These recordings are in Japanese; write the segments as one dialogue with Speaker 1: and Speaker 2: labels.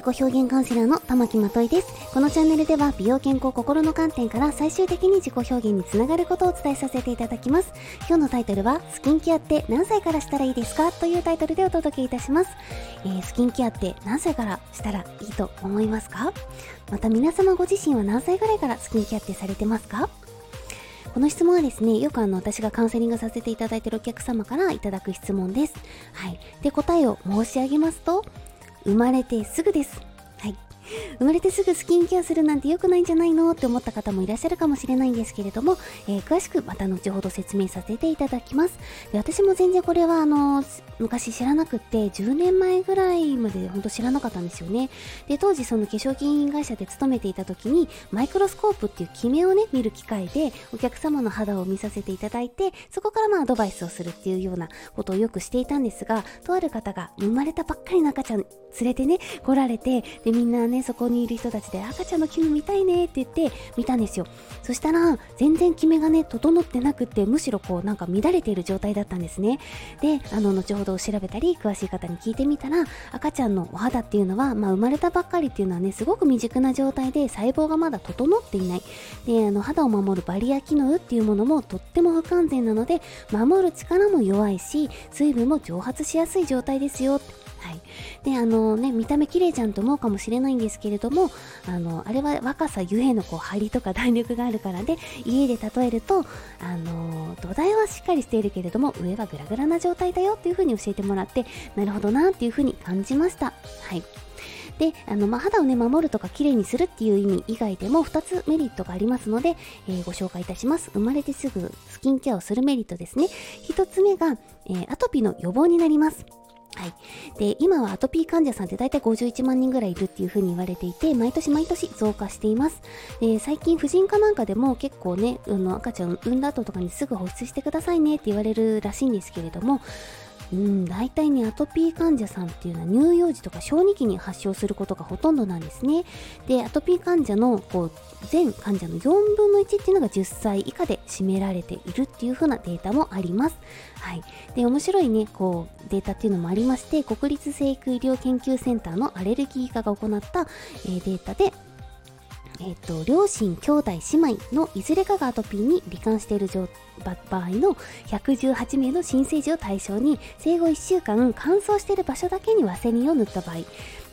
Speaker 1: 自己表現カウンセラーの玉木まといです。このチャンネルでは美容健康心の観点から最終的に自己表現につながることをお伝えさせていただきます。今日のタイトルはスキンケアって何歳からしたらいいですか？というタイトルでお届けいたします。えー、スキンケアって何歳からしたらいいと思いますか？また皆様ご自身は何歳ぐらいからスキンケアってされてますか？この質問はですね、よくあの、私がカウンセリングさせていただいているお客様からいただく質問です。はい。で、答えを申し上げますと、生まれてすぐです。はい。生まれてすぐスキンケアするなんて良くないんじゃないのって思った方もいらっしゃるかもしれないんですけれども、えー、詳しくまた後ほど説明させていただきます。で私も全然これはあの、昔知らなくって10年前ぐらいまで本当知らなかったんですよね。で、当時その化粧品会社で勤めていた時にマイクロスコープっていうキメをね、見る機会でお客様の肌を見させていただいて、そこからまあアドバイスをするっていうようなことをよくしていたんですが、とある方が生まれたばっかりの赤ちゃん連れてね、来られて、で、みんなね、そこにいる人たちで赤ちゃんのキメ見たいねって言って見たんですよ。そしたら、全然キメがね、整ってなくって、むしろこうなんか乱れている状態だったんですね。で、あの、後ほど調べたり、詳しい方に聞いてみたら、赤ちゃんのお肌っていうのは、まあ、生まれたばっかりっていうのはね、すごく未熟な状態で細胞がまだ整っていない。で、あの、肌を守るバリア機能っていうものもとっても不完全なので、守る力も弱いし、水分も蒸発しやすい状態ですよ。はい。で、あのね、見た目綺麗じゃんと思うかもしれないんですけれども、あの、あれは若さゆえのこう、張りとか弾力があるからで、家で例えると、あの、土台はしっかりしているけれども、上はグラグラな状態だよっていう風に教えてもらって、なるほどなっていう風に感じました。はい。で、あの、まあ、肌をね、守るとか綺麗にするっていう意味以外でも2つメリットがありますので、えー、ご紹介いたします。生まれてすぐスキンケアをするメリットですね。1つ目が、えー、アトピーの予防になります。はい。で、今はアトピー患者さんって大体51万人ぐらいいるっていう風に言われていて、毎年毎年増加しています。で、最近婦人科なんかでも結構ね、あの赤ちゃん産んだ後とかにすぐ保湿してくださいねって言われるらしいんですけれども、うん、大体ね、アトピー患者さんっていうのは乳幼児とか小児期に発症することがほとんどなんですね。で、アトピー患者のこう全患者の4分の1っていうのが10歳以下で占められているっていう風なデータもあります。はい。で、面白いね、こう、データっていうのもありまして、国立成育医療研究センターのアレルギー科が行った、えー、データで、えっ、と、両親、兄弟、姉妹のいずれかがアトピーに罹患している場合の118名の新生児を対象に、生後1週間乾燥している場所だけにワセリンを塗った場合、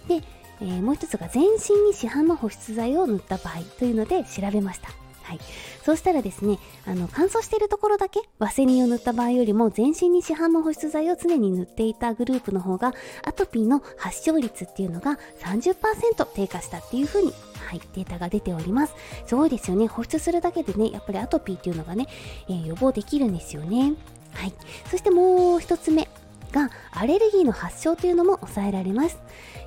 Speaker 1: で、えー、もう一つが全身に市販の保湿剤を塗った場合というので調べました。はい。そうしたらですね、あの、乾燥しているところだけワセリンを塗った場合よりも全身に市販の保湿剤を常に塗っていたグループの方がアトピーの発症率っていうのが30%低下したっていう風にはい、データが出ております。すごいですよね。保湿するだけでね、やっぱりアトピーっていうのがね、えー、予防できるんですよね。はい。そしてもう一つ目が、アレルギーの発症というのも抑えられます。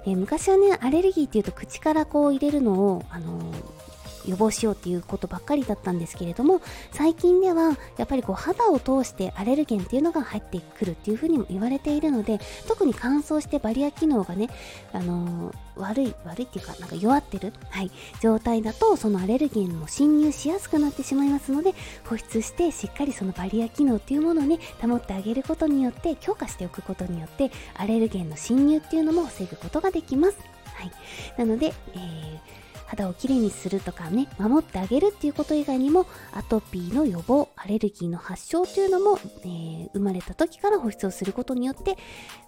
Speaker 1: えー、昔はね、アレルギーっていうと口からこう入れるのを、あのー予防しようっていうことばっかりだったんですけれども最近ではやっぱりこう肌を通してアレルゲンっていうのが入ってくるっていうふうにも言われているので特に乾燥してバリア機能がね、あのー、悪い悪いっていうかなんか弱ってる、はい、状態だとそのアレルゲンも侵入しやすくなってしまいますので保湿してしっかりそのバリア機能っていうものをね保ってあげることによって強化しておくことによってアレルゲンの侵入っていうのも防ぐことができます。はい、なので、えー肌をきれいにするとかね、守ってあげるっていうこと以外にも、アトピーの予防、アレルギーの発症というのも、えー、生まれた時から保湿をすることによって、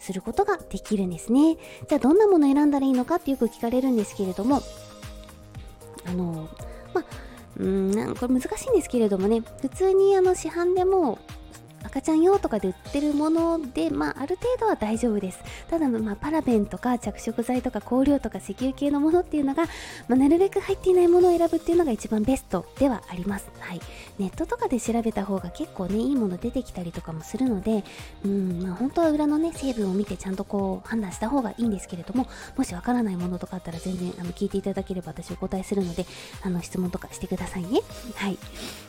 Speaker 1: することができるんですね。じゃあどんなもの選んだらいいのかってよく聞かれるんですけれども、あの、まあ、うん、これ難しいんですけれどもね、普通にあの市販でも赤ちゃん用とかで売ってるもので、まあ、ある程度は大丈夫です。ただ、まあ、パラベンとか着色剤とか香料とか石油系のものっていうのが、まあ、なるべく入っていないものを選ぶっていうのが一番ベストではあります。はい。ネットとかで調べた方が結構ね、いいもの出てきたりとかもするので、うん、まあ、本当は裏のね、成分を見てちゃんとこう、判断した方がいいんですけれども、もしわからないものとかあったら全然、あの、聞いていただければ私お答えするので、あの、質問とかしてくださいね。はい。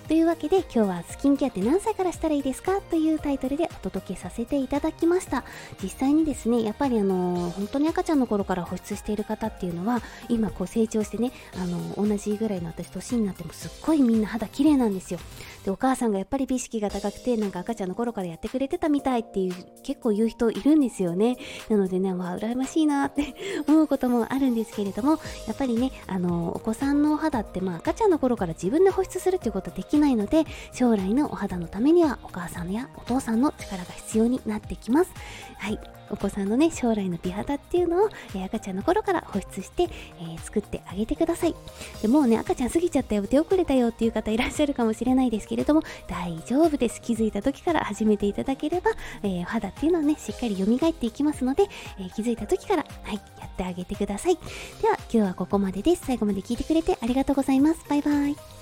Speaker 1: というわけで、今日はスキンケアって何歳からしたらいいですかというタイトルでお届けさせていただきました。実際にですねやっぱりあの本当に赤ちゃんの頃から保湿している方っていうのは今こう成長してねあの同じぐらいの私年になってもすっごいみんな肌綺麗なんですよ。でお母さんがやっぱり美意識が高くてなんか赤ちゃんの頃からやってくれてたみたいっていう結構言う人いるんですよね。なのでねまあ羨ましいなって 思うこともあるんですけれどもやっぱりねあのお子さんのお肌ってまあ赤ちゃんの頃から自分で保湿するっていうことはできないので将来のお肌のためにはお母さんやお父さんの力が必要になってきます。はい。お子さんのね将来の美肌っていうのを、えー、赤ちゃんの頃から保湿して、えー、作ってあげてください。でもうね赤ちゃん過ぎちゃったよ手遅れたよっていう方いらっしゃるかもしれないですけれども大丈夫です。気づいた時から始めていただければ、えー、肌っていうのはねしっかり蘇っていきますので、え気づいた時からはいやってあげてください。では今日はここまでです。最後まで聞いてくれてありがとうございます。バイバイ。